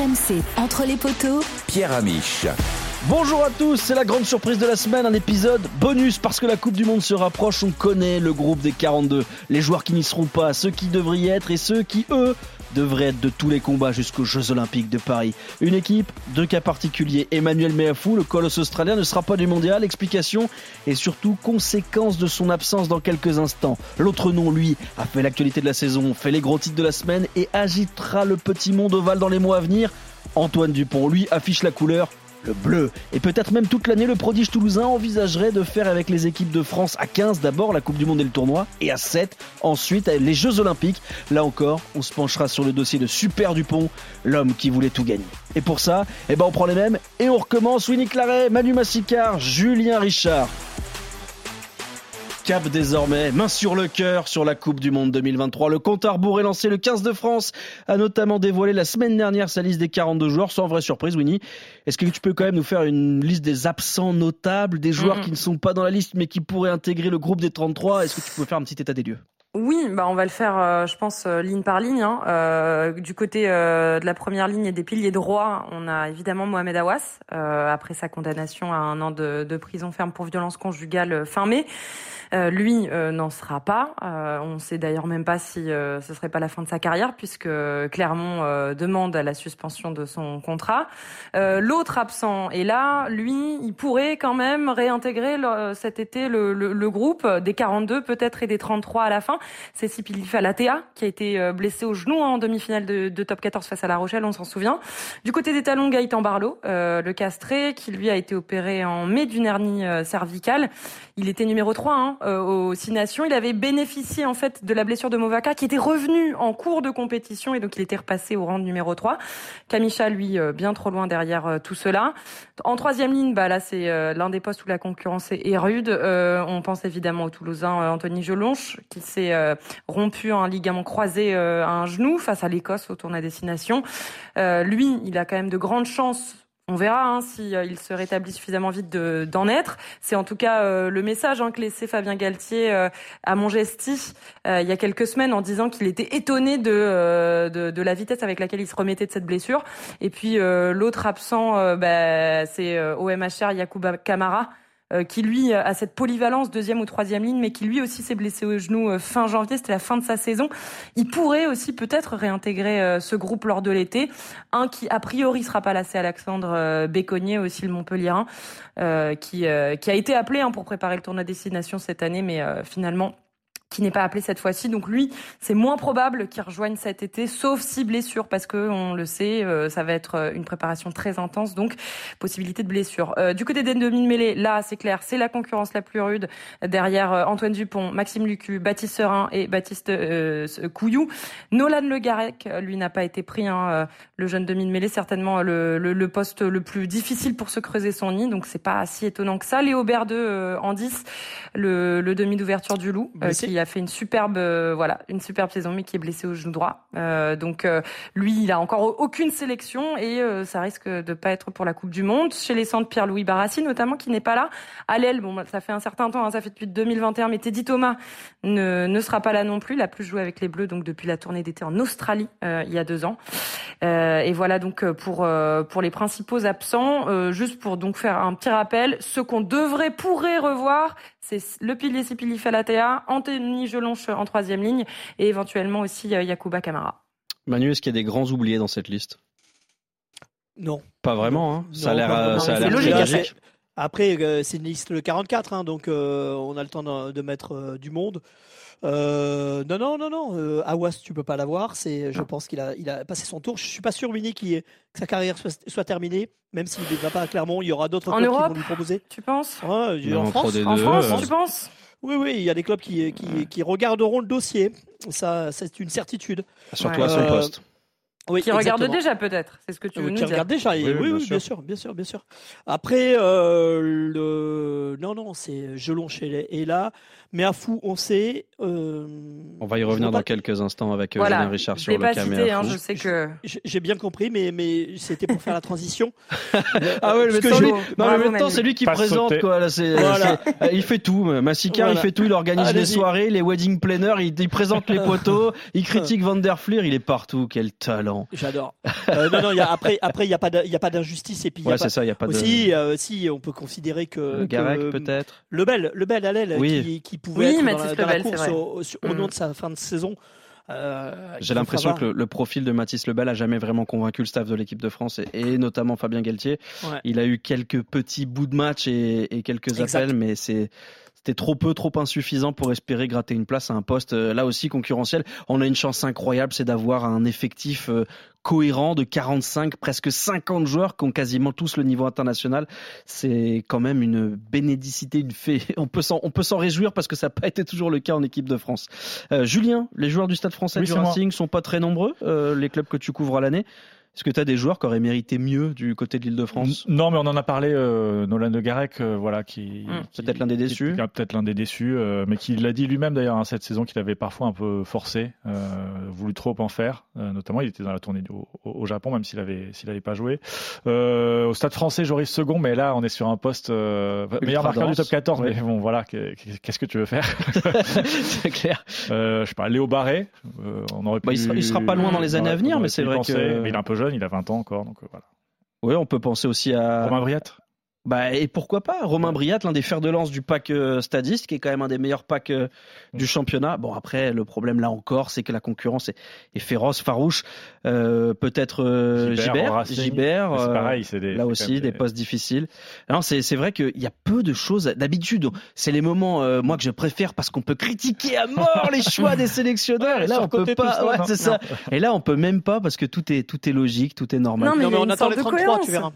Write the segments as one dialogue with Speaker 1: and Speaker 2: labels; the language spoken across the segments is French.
Speaker 1: RMC, entre les poteaux,
Speaker 2: Pierre Amiche.
Speaker 3: Bonjour à tous, c'est la grande surprise de la semaine, un épisode bonus parce que la Coupe du Monde se rapproche, on connaît le groupe des 42, les joueurs qui n'y seront pas, ceux qui devraient y être et ceux qui, eux, devraient être de tous les combats jusqu'aux Jeux Olympiques de Paris. Une équipe, deux cas particuliers, Emmanuel Meafou, le colosse australien, ne sera pas du mondial, explication et surtout conséquence de son absence dans quelques instants. L'autre nom, lui, a fait l'actualité de la saison, fait les gros titres de la semaine et agitera le petit monde ovale dans les mois à venir. Antoine Dupont, lui, affiche la couleur le bleu. Et peut-être même toute l'année, le prodige toulousain envisagerait de faire avec les équipes de France à 15 d'abord la Coupe du Monde et le tournoi, et à 7 ensuite les Jeux Olympiques. Là encore, on se penchera sur le dossier de Super Dupont, l'homme qui voulait tout gagner. Et pour ça, eh ben on prend les mêmes et on recommence. Winnie Claret, Manu Massicard, Julien Richard. Cap désormais, main sur le cœur sur la Coupe du Monde 2023. Le compte à rebours est lancé. Le 15 de France a notamment dévoilé la semaine dernière sa liste des 42 joueurs, sans vraie surprise, Winnie. Est-ce que tu peux quand même nous faire une liste des absents notables, des joueurs qui ne sont pas dans la liste mais qui pourraient intégrer le groupe des 33 Est-ce que tu peux faire un petit état des lieux?
Speaker 4: Oui, bah on va le faire, euh, je pense, euh, ligne par ligne. Hein. Euh, du côté de la première ligne et des piliers droits, on a évidemment Mohamed Awas, après sa condamnation à un an de, prison ferme pour violence conjugale fin mai. Lui n'en sera pas. On ne sait d'ailleurs même pas si ce serait pas la fin de sa carrière, puisque Clermont demande la suspension de son contrat. L'autre absent est là. Lui, il pourrait quand même réintégrer cet été le, groupe des 42 peut-être et des 33 à la fin. C'est Sipili Falatea qui a été blessé au genou hein, en demi-finale de, top 14 face à La Rochelle, on s'en souvient. Du côté des talons, Gaëtan Barlow, le castré, qui lui a été opéré en mai d'une hernie cervicale. Il était numéro 3 hein, euh, aux Six Nations. Il avait bénéficié en fait de la blessure de Movaka qui était revenu en cours de compétition et donc il était repassé au rang de numéro 3. Kamisha, lui, euh, bien trop loin derrière euh, tout cela. En troisième ligne, bah là c'est l'un des postes où la concurrence est rude. on pense évidemment au Toulousain Anthony Jolonche qui s'est rompu un ligament croisé à un genou face à l'Écosse au tournoi destination. lui, il a quand même de grandes chances on verra hein, si euh, il se rétablit suffisamment vite d'en être. C'est en tout cas euh, le message hein, que laissait Fabien Galtier euh, à Montgesti il y a quelques semaines en disant qu'il était étonné de, de, la vitesse avec laquelle il se remettait de cette blessure. Et puis l'autre absent, bah, c'est OMHR Yacouba Kamara euh, qui lui a cette polyvalence deuxième ou troisième ligne, mais qui lui aussi s'est blessé au genou euh, fin janvier, c'était la fin de sa saison. Il pourrait aussi peut-être réintégrer euh, ce groupe lors de l'été. Un qui a priori sera pas lassé, Alexandre Béconnier, aussi le Montpellierin, qui, qui a été appelé hein, pour préparer le tournoi destination cette année, mais finalement qui n'est pas appelé cette fois-ci. Donc lui, c'est moins probable qu'il rejoigne cet été, sauf si blessure, parce que on le sait, euh, ça va être euh, une préparation très intense, donc possibilité de blessure. Euh, du côté des demi-mêlées, là, c'est clair, c'est la concurrence la plus rude derrière Antoine Dupont, Maxime Lucu, Baptiste Serin et Baptiste Couillou. Nolan Le Garec, lui, n'a pas été pris. Hein, le jeune demi-mêlée, certainement le, le, poste le plus difficile pour se creuser son nid, donc c'est pas si étonnant que ça. Léo Berdeux en 10, le, le demi d'ouverture du Loup, qui a fait une superbe, euh, voilà, une superbe saison, mais qui est blessé au genou droit. Euh, donc euh, lui, il a encore aucune sélection et ça risque de pas être pour la Coupe du Monde. Chez les centres, Pierre-Louis Barassi notamment, qui n'est pas là. À bon, ça fait un certain temps, hein, ça fait depuis 2021, mais Teddy Thomas ne, ne sera pas là non plus. Il a plus joué avec les Bleus, donc depuis la tournée d'été en Australie il y a deux ans. Et voilà donc pour pour les principaux absents. juste pour donc faire un petit rappel, ce qu'on devrait pourrait revoir, c'est le pilier Sipili Falatea, Anthony Jelonche en troisième ligne et éventuellement aussi euh, Yakuba Kamara.
Speaker 3: Manu, est-ce qu'il y a des grands oubliés dans cette liste?
Speaker 5: Non.
Speaker 3: Pas vraiment, hein ça a l'air
Speaker 4: euh, logique.
Speaker 5: Après, euh, c'est une liste le 44, hein, donc on a le temps de, mettre du monde. Euh, non, non, non, non. Euh, Awas, tu peux pas l'avoir. C'est, je pense qu'il a, il a passé son tour. Je suis pas sûr, Mini, que sa carrière soit, terminée. Même s'il ne va pas à Clermont, il y aura d'autres clubs qui vont lui proposer.
Speaker 4: Tu penses?
Speaker 5: En France,
Speaker 4: en France tu penses?
Speaker 5: Oui, oui, il y a des clubs qui, qui, qui regarderont le dossier. Ça, c'est une certitude.
Speaker 3: Surtout à son poste.
Speaker 4: Oui, qui regarde déjà peut-être, c'est ce que tu veux
Speaker 5: euh,
Speaker 4: nous
Speaker 5: qui regarde déjà, oui, oui, bien, sûr. bien sûr, bien sûr, Après, euh, le... non, non, c'est Gelon chez est là, mais à fou, on sait. Euh...
Speaker 3: On va y revenir dans quelques instants avec euh, voilà. Richard sur le
Speaker 4: pas
Speaker 3: cité,
Speaker 4: hein, je sais que.
Speaker 5: J'ai bien compris, mais mais c'était pour faire la transition.
Speaker 3: ah ouais, mais temps, lui... non, le temps, c'est lui qui présente quoi. Là, voilà. il fait tout. Massicard, il fait tout. Il organise les soirées, les wedding planners, il, il présente les poteaux, il critique Van der Fleer, il est partout. Quel talent.
Speaker 5: J'adore. Euh, non, non, y a, après, après, il n'y a pas d'injustice. Et puis, y a
Speaker 3: Ouais,
Speaker 5: pas-
Speaker 3: c'est ça, il n'y a pas de.
Speaker 5: aussi, euh, si, on peut considérer que. Que-
Speaker 3: peut-être.
Speaker 5: Lebel, Lebel
Speaker 3: Oui.
Speaker 5: qui, qui pouvait
Speaker 4: Oui,
Speaker 5: être dans
Speaker 4: Mathis
Speaker 5: la, dans la
Speaker 4: Lebel, c'est
Speaker 5: course
Speaker 4: vrai.
Speaker 5: au, au- au
Speaker 4: Mm.
Speaker 5: nom de sa fin de saison. Euh,
Speaker 3: J'ai l'impression que le, le profil de Mathis Lebel a jamais vraiment convaincu le staff de l'équipe de France et, et notamment Fabien Galtier.
Speaker 5: Ouais.
Speaker 3: Il a eu quelques petits bouts de match et, et quelques
Speaker 5: Exact.
Speaker 3: appels, mais c'est c'était trop peu, trop insuffisant pour espérer gratter une place à un poste euh, là aussi concurrentiel. On a une chance incroyable, c'est d'avoir un effectif euh, cohérent de 45, presque 50 joueurs qui ont quasiment tous le niveau international. C'est quand même une bénédicité, une fée. On peut s'en, on peut s'en réjouir parce que ça n'a pas été toujours le cas en équipe de France. Euh, Julien, les joueurs du Stade français
Speaker 2: Oui,
Speaker 3: du
Speaker 2: c'est moi.
Speaker 3: Racing sont pas très nombreux, euh, les clubs que tu couvres à l'année. Est-ce que tu as des joueurs qui auraient mérité mieux du côté de l'Île-de-France
Speaker 2: Non, mais on en a parlé, euh, Nolan de Garec, euh, voilà, qui,
Speaker 4: Mm.
Speaker 2: qui-
Speaker 3: Peut-être l'un des déçus.
Speaker 2: qui- Peut-être l'un des déçus, euh, mais qui l'a dit lui-même d'ailleurs hein, cette saison qu'il avait parfois un peu forcé, euh, voulu trop en faire. euh, notamment, il était dans la tournée au, Japon, même s'il avait s'il avait pas joué. Euh, au Stade Français, Joris second, mais là, on est sur un poste euh, meilleur marqueur du top 14.
Speaker 3: Ouais.
Speaker 2: Mais bon, voilà, que- que- qu'est-ce que tu veux faire
Speaker 3: c'est clair.
Speaker 2: euh, Je sais pas, Léo Barré. euh, on aurait
Speaker 3: Bah,
Speaker 2: pu,
Speaker 3: il, sera, il sera pas loin dans les années à venir, mais c'est vrai
Speaker 2: penser,
Speaker 3: que.
Speaker 2: mais il est un peu jeune, il a 20 ans encore, donc euh, voilà.
Speaker 3: Oui, on peut penser aussi à.
Speaker 2: Romain Briat.
Speaker 3: Bah, et pourquoi pas? Romain Briat, l'un des fers de lance du pack euh, Stadiste, qui est quand même un des meilleurs packs euh, du championnat. Bon, après, le problème là encore, c'est que la concurrence est, est féroce, farouche. Euh, Peut-être euh,
Speaker 2: Gibert,
Speaker 3: Gibert, euh,
Speaker 2: pareil, c'est des,
Speaker 3: Là aussi, des postes difficiles. Non, c'est c'est vrai qu'il y a peu de choses. D'habitude, c'est les moments, euh, moi, que je préfère parce qu'on peut critiquer à mort les choix des sélectionneurs. et là, on peut pas.
Speaker 2: ça,
Speaker 3: ouais,
Speaker 2: non
Speaker 3: ça. Et là, on peut même pas parce que tout est tout est logique, tout est normal.
Speaker 4: Non, mais
Speaker 5: Non, on attend les
Speaker 4: de
Speaker 5: 33,
Speaker 4: cohérence.
Speaker 5: tu verras.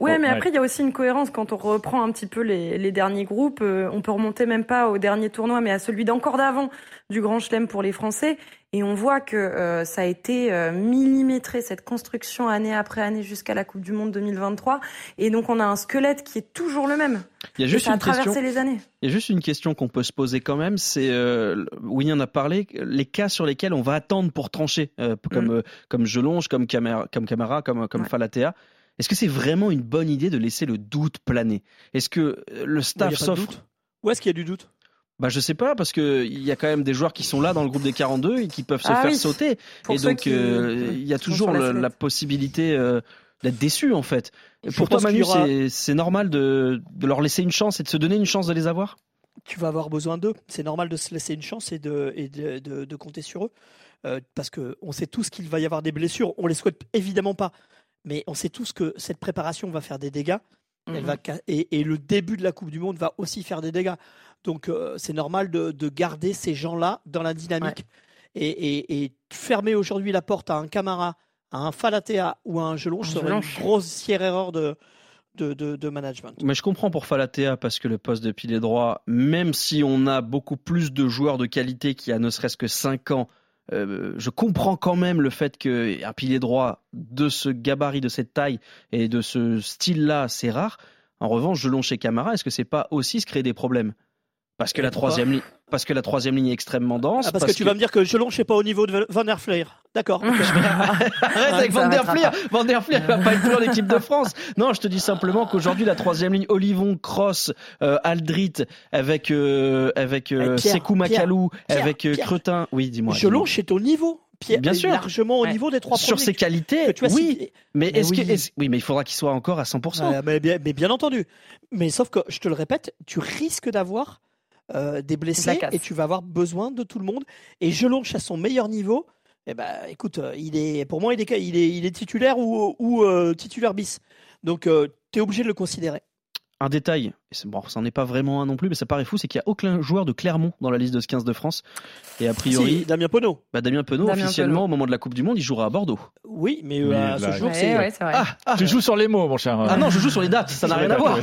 Speaker 4: Ouais, mais après, il y a aussi une cohérence quand on reprend un petit peu les, les derniers groupes. euh, on peut remonter même pas au dernier tournoi, mais à celui d'encore d'avant du Grand Chelem pour les Français. Et on voit que euh, ça a été euh, millimétré, cette construction année après année jusqu'à la Coupe du Monde 2023. Et donc, on a un squelette qui est toujours le même.
Speaker 3: Il y a juste
Speaker 4: ça a
Speaker 3: une question.
Speaker 4: traversé les années.
Speaker 3: Il y a juste une question qu'on peut se poser quand même, c'est euh, Winnie en a parlé, les cas sur lesquels on va attendre pour trancher, euh, comme
Speaker 4: Mm.
Speaker 3: euh, comme comme Camara, comme Camara, comme comme
Speaker 4: Ouais.
Speaker 3: Falatea. Est-ce que c'est vraiment une bonne idée de laisser le doute planer? Est-ce que euh, le
Speaker 5: Il y a
Speaker 3: staff s'offre
Speaker 5: doute? Où est-ce qu'il y a du doute?
Speaker 3: Bah je sais pas parce que il y a quand même des joueurs qui sont là dans le groupe des 42 et qui peuvent se
Speaker 4: Ah
Speaker 3: faire
Speaker 4: oui.
Speaker 3: sauter.
Speaker 4: Pour
Speaker 3: et donc euh, il y a toujours
Speaker 4: la
Speaker 3: possibilité euh, d'être déçu en fait.
Speaker 5: Je
Speaker 3: Pour toi Manu,
Speaker 5: aura-
Speaker 3: c'est c'est normal de de leur laisser une chance et de se donner une chance de les avoir?
Speaker 5: Tu vas avoir besoin d'eux. C'est normal de se laisser une chance et de, et de, de- de compter sur eux. Euh, parce qu'on sait tous qu'il va y avoir des blessures. On les souhaite évidemment pas. Mais on sait tous que cette préparation va faire des dégâts. Elle
Speaker 4: Mhm.
Speaker 5: va, et, et le début de la Coupe du Monde va aussi faire des dégâts. Donc euh, c'est normal de, de garder ces gens-là dans la dynamique. Et, et- et fermer aujourd'hui la porte à un Camara, à un Falatea ou à un Gelonge
Speaker 4: Un
Speaker 5: serait une grossière erreur de, de, de- de management.
Speaker 3: Mais je comprends pour Falatea parce que le poste de pilier droit, même si on a beaucoup plus de joueurs de qualité qui a ne serait-ce que 5 ans, euh, je comprends quand même le fait qu'un pilier droit de ce gabarit, de cette taille et de ce style-là, c'est rare. En revanche, Gelon chez Camara, est-ce que c'est pas aussi se créer des problèmes? Parce que, la troisième ligne, parce que la troisième ligne est extrêmement dense.
Speaker 5: Ah, parce, que tu vas me dire que Gelonge n'est pas au niveau de Van der Fleer. D'accord. ok.
Speaker 3: Arrête avec Van der Fleer. Van der Fleer va pas être plus en équipe de France. Non, je te dis simplement qu'aujourd'hui la troisième ligne Olivon, Cross, euh, Aldrit avec euh, avec euh,
Speaker 5: Eh, Pierre,
Speaker 3: Sekou Makalou,
Speaker 5: Pierre,
Speaker 3: avec euh,
Speaker 5: Pierre.
Speaker 3: Cretin. Oui, dis-moi.
Speaker 5: Gelonge est au niveau. Pierre,
Speaker 3: Bien sûr.
Speaker 5: largement au
Speaker 4: Ouais.
Speaker 5: niveau des trois.
Speaker 3: Sur ses qualités,
Speaker 5: tu as
Speaker 3: oui. Mais,
Speaker 5: Mais
Speaker 3: est-ce que
Speaker 5: oui.
Speaker 3: mais il faudra qu'il soit encore à 100%.
Speaker 5: Ouais, mais, bien, mais bien entendu. Mais sauf que, je te le répète, tu risques d'avoir euh, des blessés et tu vas avoir besoin de tout le monde. Et Gelonge à son meilleur niveau, eh ben, écoute, euh, il est, pour moi, il est, il est, il est titulaire ou, ou euh, titulaire bis. Donc, tu es obligé de le considérer.
Speaker 3: Un détail, et bon, ça n'en est pas vraiment un non plus, mais ça paraît fou, c'est qu'il n'y a aucun joueur de Clermont dans la liste de ce 15 de France. Et a priori,
Speaker 5: Si, Damien Penaud.
Speaker 3: bah, Damien Penaud,
Speaker 4: Damien
Speaker 3: officiellement,
Speaker 4: Penaud.
Speaker 3: au moment de la Coupe du Monde, il jouera à Bordeaux.
Speaker 5: Oui, mais euh, à
Speaker 2: là,
Speaker 5: ce jour,
Speaker 4: Ouais,
Speaker 5: c'est.
Speaker 4: ouais, vrai.
Speaker 3: Ah, ah,
Speaker 2: Tu joues sur les mots, mon cher.
Speaker 3: ah non, je joue sur les dates, ça n'a rien à voir.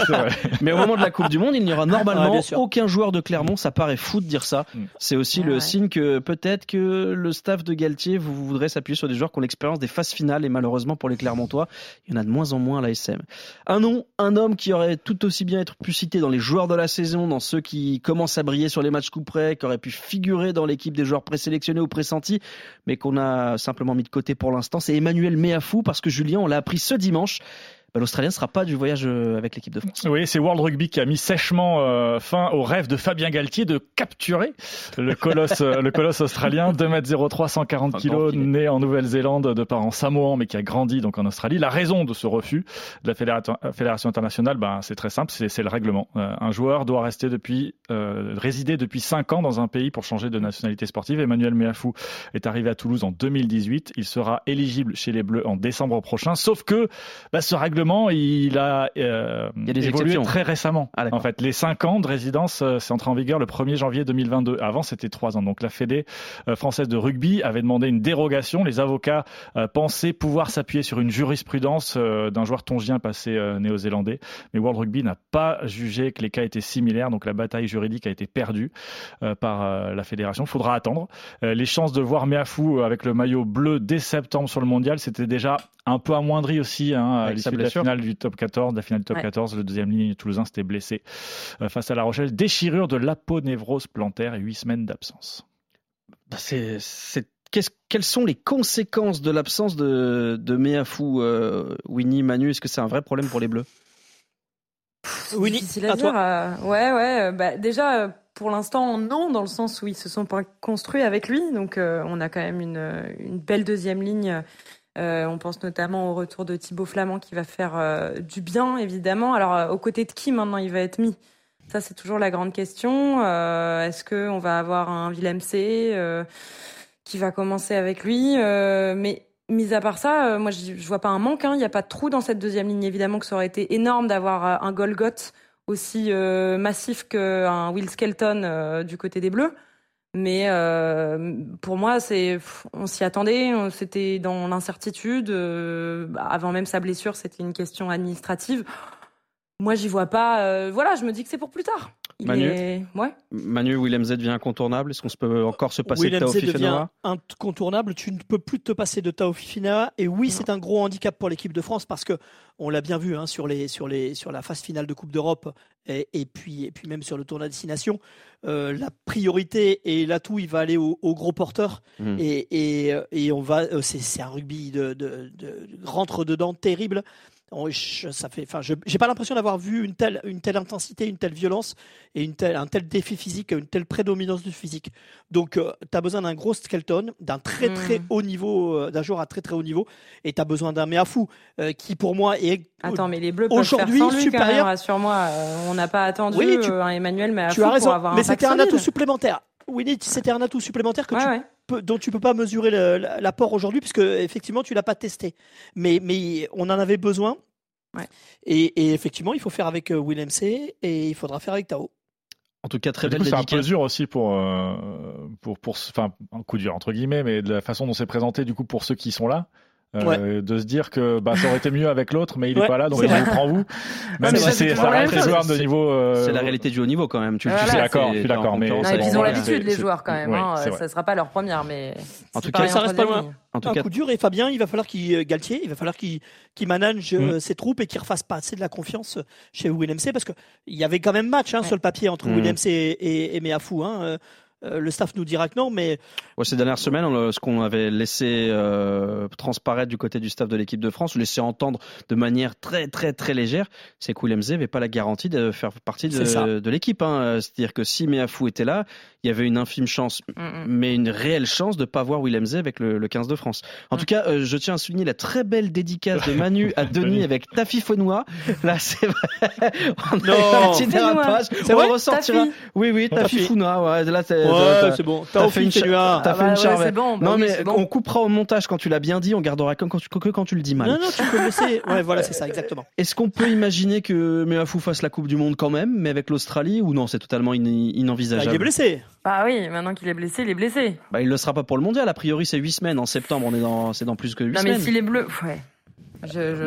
Speaker 3: Mais au moment de la Coupe du Monde, il n'y aura
Speaker 5: Ouais,
Speaker 3: normalement aucun joueur de Clermont. Ça paraît fou de dire ça.
Speaker 2: Mm.
Speaker 3: C'est aussi
Speaker 4: Ouais,
Speaker 3: le
Speaker 4: ouais.
Speaker 3: signe que peut-être que le staff de Galtier vous voudrait s'appuyer sur des joueurs qui ont l'expérience des phases finales. Et malheureusement pour les Clermontois, il y en a de moins en moins à la SM. Un nom, un homme qui aurait tout aussi bien être pu cité dans les joueurs de la saison, dans ceux qui commencent à briller sur les matchs coup près, qui aurait pu figurer dans l'équipe des joueurs présélectionnés ou pressentis, mais qu'on a simplement mis de côté pour l'instant. C'est Emmanuel Méafou parce que Julien, on l'a appris ce dimanche. Bah, l'Australien ne sera pas du voyage euh, avec l'équipe de France.
Speaker 2: Oui, c'est World Rugby qui a mis sèchement euh, fin au rêve de Fabien Galtier de capturer le colosse, euh, le colosse australien, 2m03, 140 kg, né en Nouvelle-Zélande de parents samoans, mais qui a grandi donc en Australie. La raison de ce refus de la Fédération, Fédération internationale, ben, c'est très simple, c'est le règlement. un joueur doit rester depuis, résider depuis 5 ans dans un pays pour changer de nationalité sportive. Emmanuel Meafou est arrivé à Toulouse en 2018. Il sera éligible chez les Bleus en décembre prochain, sauf que bah, ce règlement, il a, euh, il y a des évolué très récemment. Ah, en fait, les 5 ans de résidence, euh, c'est entré en vigueur le 1er janvier 2022. Avant, c'était 3 ans. Donc la Fédé euh, française de rugby avait demandé une dérogation. Les avocats euh, pensaient pouvoir s'appuyer sur une jurisprudence d'un joueur tongien passé néo-zélandais. Mais World Rugby n'a pas jugé que les cas étaient similaires. Donc la bataille juridique a été perdue par la fédération. Il faudra attendre. les chances de voir Meafou avec le maillot bleu dès septembre sur le mondial, c'était déjà un peu amoindri aussi hein, à l'issue de la finale du top 14, la finale du top 14, le deuxième ligne toulousain s'était blessé euh, face à La Rochelle, déchirure de l'aponévrose plantaire et huit semaines d'absence.
Speaker 3: Bah, c'est, quelles sont les conséquences de l'absence de, de Meafou, euh, Winnie, Manu? Est-ce que c'est un vrai problème pour les Bleus?
Speaker 4: Winnie, à, dire. Euh, ouais, ouais. Bah, déjà, pour l'instant, non, dans le sens où ils se sont pas construits avec lui. Donc, on a quand même une, une belle deuxième ligne on pense notamment au retour de Thibaut Flamand qui va faire euh, du bien, évidemment. Alors, euh, aux côtés de qui maintenant il va être mis? Ça, c'est toujours la grande question. Est-ce qu'on va avoir un Willem C qui va commencer avec lui? Mais mis à part ça, moi, je, vois pas un manque. Hein. Il n'y a pas de trou dans cette deuxième ligne. Évidemment que ça aurait été énorme d'avoir un Golgoth aussi massif qu'un Will Skelton du côté des Bleus. Mais euh, pour moi, c'est, on s'y attendait, c'était dans l'incertitude. Euh, avant même sa blessure, c'était une question administrative. Moi, j'y vois pas. Euh, voilà, je me dis que c'est pour plus tard.
Speaker 3: Manu, ouais. Manu, Willem Z devient incontournable. Est-ce qu'on peut encore se passer de Tao Z devient
Speaker 5: incontournable. Tu ne peux plus te passer de Tao Fifinawa. Et oui, c'est un gros handicap pour l'équipe de France parce que on l'a bien vu hein, sur, les, sur, les, sur la phase finale de Coupe d'Europe et, et, puis, et puis même sur le tournoi destination. Euh, la priorité et l'atout, il va aller au, gros porteur. Mmh. Et, et, et, on va. Euh, c'est un rugby de, de, de rentre dedans terrible. Oh, ça fait, enfin, j'ai pas l'impression d'avoir vu une telle, une telle intensité, une telle violence et une telle, un tel défi physique, une telle prédominance du physique. Donc, euh, tu as besoin d'un gros skeleton, d'un très très hmm. haut niveau, euh, d'un joueur à très très haut niveau, et tu as besoin d'un Meafou euh, qui pour moi est
Speaker 4: Attends, mais les Bleus aujourd'hui supérieur. Sur moi, on n'a pas attendu oui, tu, un Emmanuel Meafou tu as raison, pour avoir
Speaker 5: mais c'était un atout supplémentaire. Oui, c'était un atout supplémentaire que tu dont tu peux pas mesurer l'apport aujourd'hui puisque effectivement tu l'as pas testé. Mais, mais on en avait besoin. Et, effectivement, il faut faire avec euh, Willem C et il faudra faire avec Tao.
Speaker 3: En tout cas, très belle
Speaker 2: C'est un peu dur aussi pour, euh, pour, pour, enfin, un coup dur entre guillemets, mais de la façon dont c'est présenté du coup pour ceux qui sont là. Euh, de se dire que bah, ça aurait été mieux avec l'autre, mais il est pas là, donc il vous prend vous. Même si c'est ça reste les joueurs de niveau.
Speaker 3: Euh, c'est la réalité du haut niveau quand même.
Speaker 2: Tu, voilà, suis d'accord, je suis d'accord, mais
Speaker 4: ils ont l'habitude les joueurs quand même. Hein, ça sera pas leur première, mais
Speaker 5: en tout cas, ça reste pas loin. En tout un coup dur et Fabien, il va falloir qu'il euh, Galtier, il va falloir qu'il manage mm. ses troupes et qu'il refasse passer de la confiance chez Willem C parce que il y avait quand même match hein, sur le papier entre mm. Willem C et, et Meafou. Hein. Euh, le staff nous dira que non, mais
Speaker 3: ces dernières semaines, ce qu'on avait laissé euh, transparaître du côté du staff de l'équipe de France, ou laissé entendre de manière très très très légère, c'est que William n'avait pas la garantie de faire partie de, l'équipe. Hein. C'est-à-dire que si Meafou était là, il y avait une infime chance, mm, mm. mais une réelle chance de pas voir William Z avec le, 15 de France. En mm. tout cas, euh, je tiens à souligner la très belle dédicace de Manu à Denis avec Tafi Fonois. Là, c'est vrai. On a un petit dérapage.
Speaker 5: C'est vrai, ressortira.
Speaker 3: Oui, oui, Tafi Fonois. Ouais,
Speaker 5: là, ouais, c'est bon. T'as fait une,
Speaker 3: as fait une charge. Bon, bah non, mais on coupera au montage quand tu l'as bien dit. On gardera que quand tu, que quand tu le dis mal.
Speaker 5: Non, non, tu peux laisser. Ouais, voilà, c'est ça, exactement.
Speaker 3: Est-ce qu'on peut imaginer que Meafou fasse la Coupe du Monde quand même, mais avec l'Australie, ou non, c'est totalement inenvisageable
Speaker 5: bah, Il est blessé.
Speaker 4: Bah oui, maintenant qu'il est blessé, il est blessé.
Speaker 3: Bah il le sera pas pour le mondial. A priori, c'est 8 semaines. En septembre, on est dans, c'est dans plus que 8 semaines.
Speaker 4: Non, mais s'il est bleu, ouais.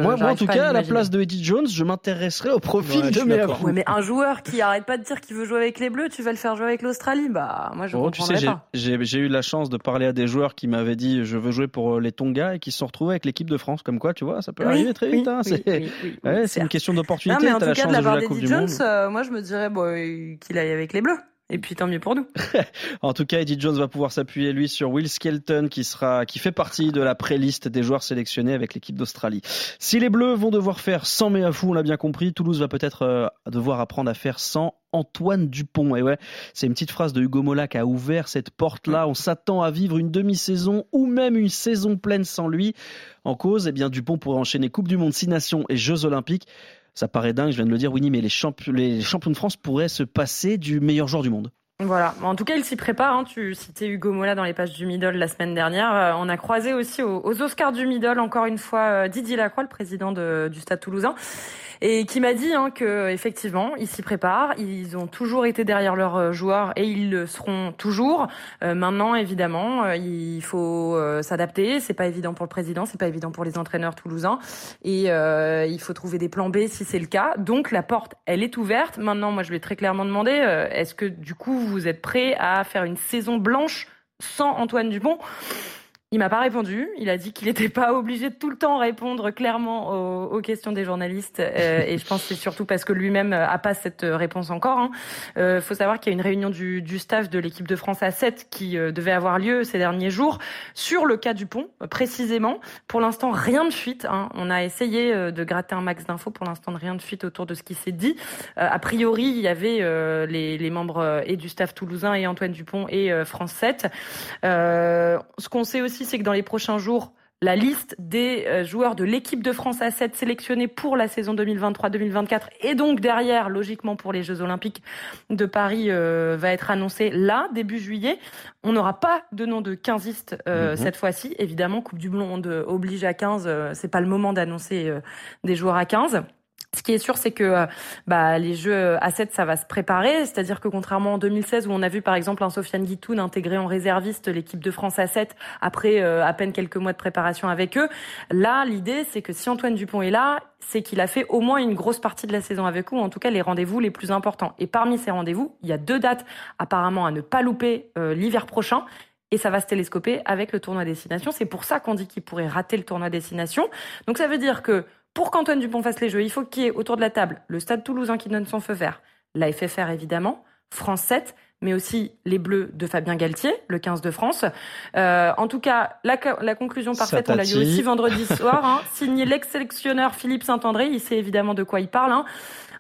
Speaker 3: Moi, en tout cas, à la place de Eddie Jones, je m'intéresserais au profil de mes
Speaker 4: ouais, mais un joueur qui arrête pas de dire qu'il veut jouer avec les Bleus, tu vas le faire jouer avec l'Australie Bah, moi, je oh, tu sais,
Speaker 3: J'ai eu la chance de parler à des joueurs qui m'avaient dit je veux jouer pour euh, les Tonga et qui se sont retrouvés avec l'équipe de France. Comme quoi, tu vois, ça peut arriver très vite. Hein, c'est une question d'opportunité.
Speaker 4: mais en tout cas, de la part d'Eddie Jones, euh, moi, je me dirais bon, qu'il aille avec les Bleus Et puis tant mieux pour nous.
Speaker 3: en tout cas, Eddie Jones va pouvoir s'appuyer lui sur Will Skelton qui sera qui fait partie de la pré-liste des joueurs sélectionnés avec l'équipe d'Australie. Si les Bleus vont devoir faire sans fou, on l'a bien compris, Toulouse va peut-être euh, devoir apprendre à faire sans Antoine Dupont. Et ouais, c'est une petite phrase de Hugo Mola qui a ouvert cette porte-là. On s'attend à vivre une demi-saison ou même une saison pleine sans lui. En cause, eh bien, Dupont pourrait enchaîner Coupe du Monde, Six Nations et Jeux Olympiques. Ça paraît dingue, je viens de le dire, Winnie, mais les, champions, les champions de France pourraient se passer du meilleur joueur du monde.
Speaker 4: Voilà. En tout cas, il s'y prépare. Hein. Tu citais Hugo Mola dans les pages du Middle la semaine dernière. Euh, on a croisé aussi aux, Oscars du Middle encore une fois euh, Didier Lacroix, le président du Stade Toulousain et qui m'a dit hein, que effectivement ils s'y préparent, ils ont toujours été derrière leurs euh, joueurs et ils le seront toujours. Maintenant, évidemment, il faut s'adapter. C'est pas évident pour le président, c'est pas évident pour les entraîneurs toulousains et il faut trouver des plans B si c'est le cas. Donc la porte, elle est ouverte. Maintenant, moi, je lui ai très clairement demandé est-ce que du coup êtes prêt à faire une saison blanche sans Antoine Dupont? Il m'a pas répondu. Il a dit qu'il n'était pas obligé de tout le temps répondre clairement aux, questions des journalistes. Euh, et je pense que c'est surtout parce que lui-même a pas cette réponse encore. Hein. euh, faut savoir qu'il y a une réunion du, du staff de l'équipe de France à 7 qui euh, devait avoir lieu ces derniers jours sur le cas du pont, précisément. Pour l'instant, rien de fuite. Hein. On a essayé de gratter un max d'infos. Pour l'instant, rien de fuite autour de ce qui s'est dit. a priori, il y avait les, les, membres et du staff toulousain et Antoine Dupont et France 7. ce qu'on sait aussi c'est que dans les prochains jours, la liste des euh, joueurs de l'équipe de France à 7 sélectionnés pour la saison 2023-2024 et donc derrière, logiquement, pour les Jeux Olympiques de Paris euh, va être annoncée là, début juillet. On n'aura pas de nom de 15 euh, mhm. cette fois-ci. Évidemment, Coupe du Monde oblige à 15. c'est pas le moment d'annoncer des joueurs à 15. Ce qui est sûr, c'est que euh, bah, les jeux à 7, ça va se préparer. C'est-à-dire que contrairement en 2016, où on a vu par exemple un Sofiane Guitoun intégrer en réserviste l'équipe de France à 7 après euh, à peine quelques mois de préparation avec eux, là, l'idée, c'est que si Antoine Dupont est là, c'est qu'il a fait au moins une grosse partie de la saison avec eux, ou en tout cas les rendez-vous les plus importants. Et parmi ces rendez-vous, il y a deux dates apparemment à ne pas louper euh, l'hiver prochain et ça va se télescoper avec le tournoi destination. C'est pour ça qu'on dit qu'il pourrait rater le tournoi destination. Donc ça veut dire que pour qu'Antoine Dupont fasse les jeux, il faut qu'il y ait autour de la table le Stade toulousain qui donne son feu vert, la FFR évidemment, France 7, mais aussi les Bleus de Fabien Galtier, le 15 de France. Euh, en tout cas, la, la conclusion parfaite, on l'a eu aussi vendredi soir, hein, signé l'ex-sélectionneur Philippe Saint-André, il sait évidemment de quoi il parle. Hein.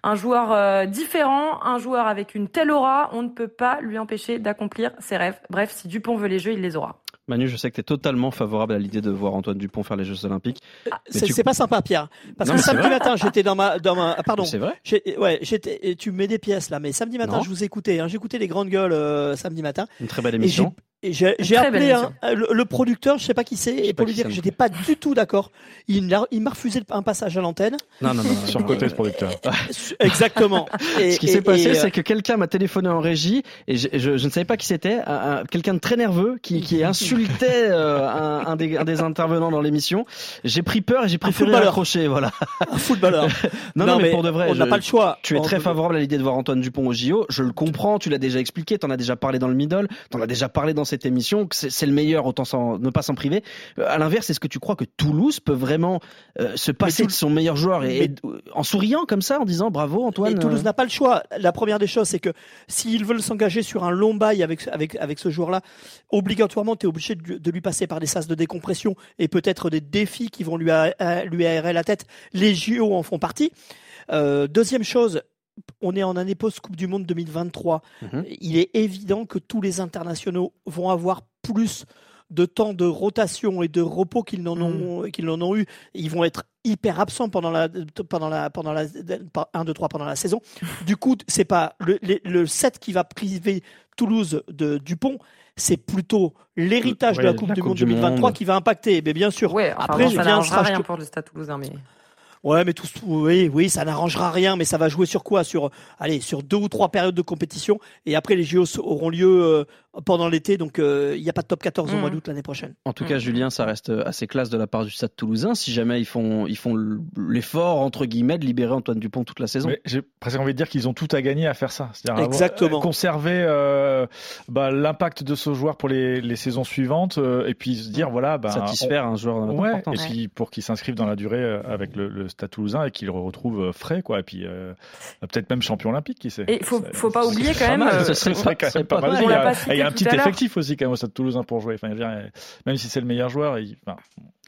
Speaker 4: Un joueur euh, différent, un joueur avec une telle aura, on ne peut pas lui empêcher d'accomplir ses rêves. Bref, si Dupont veut les jeux, il les aura.
Speaker 3: Manu, je sais que tu es totalement favorable à l'idée de voir Antoine Dupont faire les Jeux Olympiques.
Speaker 5: Ah, c'est pas sympa, Pierre. Parce que samedi matin, j'étais dans ma, dans ma, ah, pardon.
Speaker 3: C'est vrai.
Speaker 5: Ouais, j'étais. Tu mets des pièces là, mais samedi matin, je vous écoutais. Hein, J'écoutais les grandes gueules euh, samedi matin.
Speaker 3: Une très belle émission.
Speaker 5: J'ai appelé le, producteur, je sais pas qui c'est, et pour lui dire que j'étais pas du tout d'accord. Il, il m'a refusé un passage à l'antenne.
Speaker 2: Non, non, non, sur côté ce producteur.
Speaker 5: Exactement.
Speaker 3: Et, ce qui s'est passé, c'est que quelqu'un m'a téléphoné en régie et je, je, je ne savais pas qui c'était, quelqu'un de très nerveux qui, qui insultait euh, un, un, des, un, des, intervenants dans l'émission. J'ai pris peur et j'ai préféré accrocher, voilà.
Speaker 5: Un footballeur.
Speaker 3: non, non, mais, pour de vrai,
Speaker 5: on n'a pas le choix.
Speaker 3: Tu es très favorable à l'idée de voir Antoine Dupont au JO. Je le comprends. Tu l'as déjà expliqué. T'en as déjà parlé dans le middle. T'en as déjà parlé dans cette émission, que c'est le meilleur, autant ne pas s'en priver. Euh, à l'inverse, est-ce que tu crois que Toulouse peut vraiment euh, se passer de son meilleur joueur et, en souriant comme ça, en disant bravo Antoine
Speaker 5: Toulouse euh n'a pas le choix. La première des choses, c'est que s'ils veulent s'engager sur un long bail avec, avec, avec ce joueur-là, obligatoirement, tu es obligé de, lui passer par des sas de décompression et peut-être des défis qui vont lui, lui aérer la tête. Les JO en font partie. deuxième chose, on est en année post-Coupe du Monde 2023. Mhm. Il est évident que tous les internationaux vont avoir plus de temps de rotation et de repos qu'ils n'en ont, mhm. qu'ils ont eu. Ils vont être hyper absents pendant la, pendant la, pendant la, 1, 2, 3 pendant la saison. Du coup, c'est pas le, le, set qui va priver Toulouse de Dupont, c'est plutôt l'héritage de la Coupe du Monde 2023 qui va impacter. Mais bien sûr,
Speaker 4: après, ça n'arrangera rien pour le Stade Toulousain, mais.
Speaker 5: Ouais, mais tout, oui, oui, ça n'arrangera rien, mais ça va jouer sur quoi? Sur, allez, sur deux ou trois périodes de compétition, et après les JO auront lieu euh, pendant l'été. Donc euh, il n'y a pas de top 14 au mois d'août l'année prochaine.
Speaker 3: En tout cas,
Speaker 4: Mm.
Speaker 3: Julien, ça reste assez classe de la part du Stade Toulousain. Si jamais ils font, ils font l'effort entre guillemets de libérer Antoine Dupont toute la saison.
Speaker 2: J'ai presque envie de dire qu'ils ont tout à gagner à faire ça. C'est-à-dire avoir-
Speaker 5: Exactement.
Speaker 2: euh, conserver euh, bah, l'impact de ce joueur pour les, les saisons suivantes euh, et puis se dire voilà, bah,
Speaker 3: satisfaire un joueur
Speaker 2: ouais,
Speaker 3: d'importance.
Speaker 2: et puis pour qu'il s'inscrive dans la durée avec le, le Stade Toulousain et qu'il le retrouve frais quoi. Et puis euh, peut-être même champion olympique, qui sait.
Speaker 4: Et il faut, pas oublier quand même.
Speaker 2: ce
Speaker 3: serait pas-
Speaker 2: pas mal. Il y a, y a un petit effectif aussi quand même au Stade Toulousain pour jouer. Enfin, dire, même si c'est le meilleur joueur, il- enfin,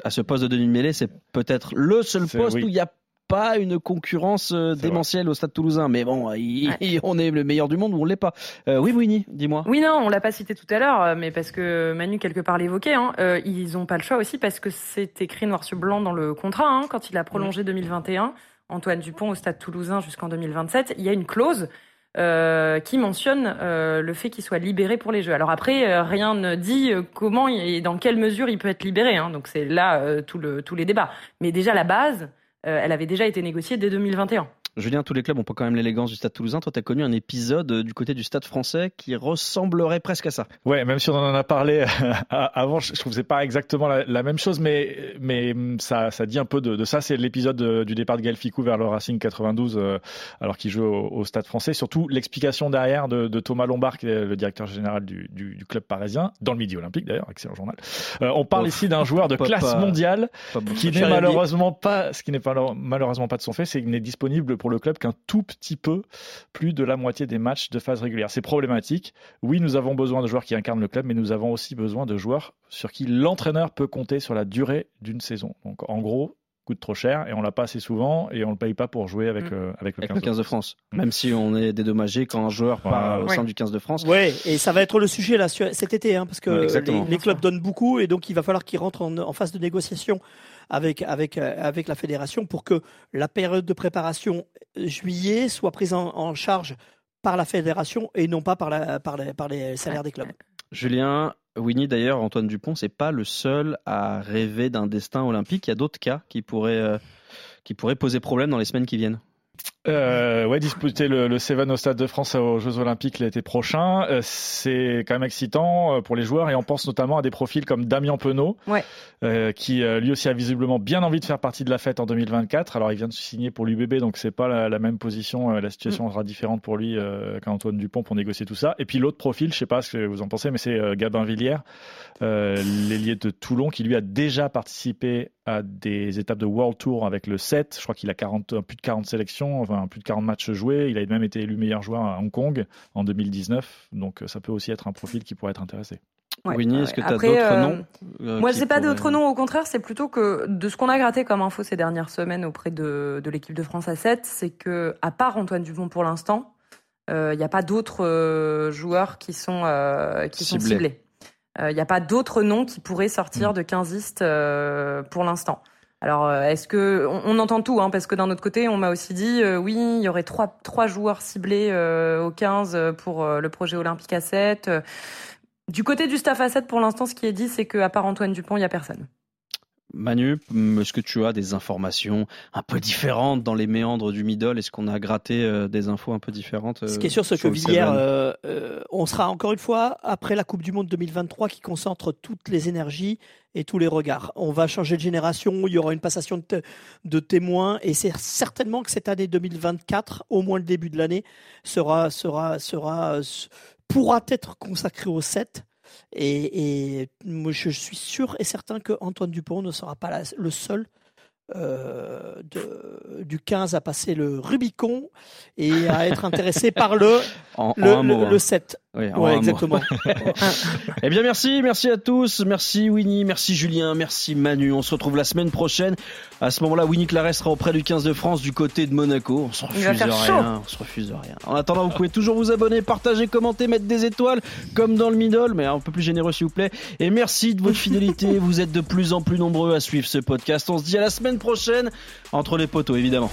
Speaker 3: À ce poste de Denis Mêlé, c'est peut-être le seul poste
Speaker 2: oui.
Speaker 3: où il n'y a pas une concurrence euh, démentielle au Stade Toulousain. Mais bon, il-
Speaker 4: Ouais.
Speaker 3: on est le meilleur du monde ou on l'est pas. Euh, oui, Winnie, dis-moi.
Speaker 4: Oui, non, on l'a pas cité tout à l'heure, euh, mais parce que Manu quelque part l'évoquait. Hein, euh, ils ont pas le choix aussi parce que c'est écrit noir sur blanc dans le contrat. Hein, quand il a prolongé 2021, Antoine Dupont au Stade Toulousain jusqu'en 2027, il y a une clause. Euh, qui mentionne euh, le fait qu'il soit libéré pour les Jeux. Alors après, euh, rien ne dit euh, comment et dans quelle mesure il peut être libéré. Hein, donc c'est là euh, tout le, tous les débats. Mais déjà la base, elle avait déjà été négociée dès 2021.
Speaker 3: Julien, tous les clubs ont pas quand même l'élégance du Stade Toulousain. Toi, tu as connu un épisode euh, du côté du Stade français qui ressemblerait presque à ça.
Speaker 2: Ouais, même si on en a parlé avant, je trouve que c'est pas exactement la, la même chose, mais mais ça ça dit un peu de, de ça. C'est l'épisode de- du départ de Gaël Ficou vers le Racing 92, euh, alors qu'il joue au, au Stade Français. Surtout l'explication derrière de, de Thomas Lombard, qui est le directeur général du, du, du club parisien, dans le Midi Olympique d'ailleurs, excellent journal. Euh, on parle
Speaker 3: Oh,
Speaker 2: ici d'un joueur de
Speaker 3: pas-
Speaker 2: classe mondiale
Speaker 3: Pas
Speaker 2: qui n'est malheureusement pas, ce qui n'est pas malheureusement pas de son fait, c'est qu'il n'est disponible pour le club qu'un tout petit peu plus de la moitié des matchs de phase régulière. C'est problématique. Oui, nous avons besoin de joueurs qui incarnent le club, mais nous avons aussi besoin de joueurs sur qui l'entraîneur peut compter sur la durée d'une saison. Donc, en gros, coûte trop cher et on l'a pas assez souvent et on le paye pas pour jouer avec,
Speaker 4: Mm.
Speaker 2: euh, avec le
Speaker 3: Avec
Speaker 2: 15.
Speaker 3: le 15 de France. Même si on est dédommagé quand un joueur part
Speaker 2: Ouais.
Speaker 3: au sein du 15 de France.
Speaker 5: Ouais, et ça va être le sujet là cet été, hein, parce que
Speaker 3: Ouais,
Speaker 5: les, les clubs donnent beaucoup et donc il va falloir qu'ils rentrent en, en phase de négociation avec avec euh, avec la fédération pour que la période de préparation juillet soit prise en, charge par la fédération et non pas par la par les salaires des clubs.
Speaker 3: Julien, Winnie d'ailleurs, Antoine Dupont, c'est pas le seul à rêver d'un destin olympique. Il y a d'autres cas qui pourraient, euh, qui pourraient poser problème dans les semaines qui viennent.
Speaker 2: Euh, ouais, disputer le, le Seven au Stade de France aux Jeux Olympiques l'été prochain, euh, c'est quand même excitant euh, pour les joueurs et on pense notamment à des profils comme Damien Penaud,
Speaker 4: Ouais.
Speaker 2: euh, qui lui aussi a visiblement bien envie de faire partie de la fête en 2024. Alors il vient de signer pour l'UBB, donc c'est pas la, la même position, la situation sera différente pour lui qu'Antoine Dupont pour négocier tout ça. Et puis l'autre profil, je sais pas ce que vous en pensez, mais c'est Gabin Villière, l'ailier de Toulon, qui lui a déjà participé à des étapes de World Tour avec le 7. Je crois qu'il a 40, plus de 40 sélections, enfin plus de 40 matchs joués. Il a même été élu meilleur joueur à Hong Kong en 2019. Donc euh, ça peut aussi être un profil qui pourrait être intéressé.
Speaker 4: Ouais,
Speaker 3: Winnie,
Speaker 4: ouais,
Speaker 3: est-ce que tu as d'autres
Speaker 4: euh,
Speaker 3: noms euh,
Speaker 4: Moi,
Speaker 3: qui
Speaker 4: c'est pas d'autres noms. Au contraire, c'est plutôt que de ce qu'on a gratté comme info ces dernières semaines auprès de, de l'équipe de France à 7, c'est que à part Antoine Dupont pour l'instant, il n'y a pas d'autres euh, joueurs qui sont euh, qui sont
Speaker 3: Ciblés.
Speaker 4: Il n'y a pas d'autres noms qui pourraient sortir de 15istes euh, pour l'instant. Alors, euh, est-ce que on, on entend tout, hein, parce que d'un autre côté, on m'a aussi dit, euh, oui, il y aurait trois trois joueurs ciblés euh, au 15 pour euh, le projet olympique à 7. Euh, Du côté du staff à 7, pour l'instant, ce qui est dit, c'est qu'à part Antoine Dupont, il n'y a personne.
Speaker 3: Manu, est-ce que tu as des informations un peu différentes dans les méandres du middle? Est-ce qu'on a gratté euh, des infos un peu différentes
Speaker 5: Ce
Speaker 3: euh,
Speaker 5: qui est sûr, c'est que Villiers, euh, on sera encore une fois après la Coupe du Monde 2023 qui concentre toutes les énergies et tous les regards. On va changer de génération, il y aura une passation de, de témoins et c'est certainement que cette année 2024, au moins le début de l'année, sera, sera, sera, pourra être consacrée au 7. Et, et moi, je suis sûr et certain que Antoine Dupont ne sera pas la- le seul euh, de, du 15 à passer le Rubicon et à être intéressé par le,
Speaker 3: en, en
Speaker 5: le,
Speaker 3: un mot,
Speaker 5: le,
Speaker 3: hein.
Speaker 5: le 7.
Speaker 3: Oui,
Speaker 5: Ouais, exactement.
Speaker 3: Eh bien, merci, merci à tous. Merci Winnie, merci Julien, merci Manu. On se retrouve la semaine prochaine. À ce moment-là, Winnie Claret sera auprès du 15 de France du côté de Monaco. On se refuse rien. On se refuse rien. En attendant, vous pouvez toujours vous abonner, partager, commenter, mettre des étoiles, comme dans le middle, mais un peu plus généreux s'il vous plaît. Et merci de votre fidélité. vous êtes de plus en plus nombreux à suivre ce podcast. On se dit à la semaine prochaine, entre les poteaux évidemment.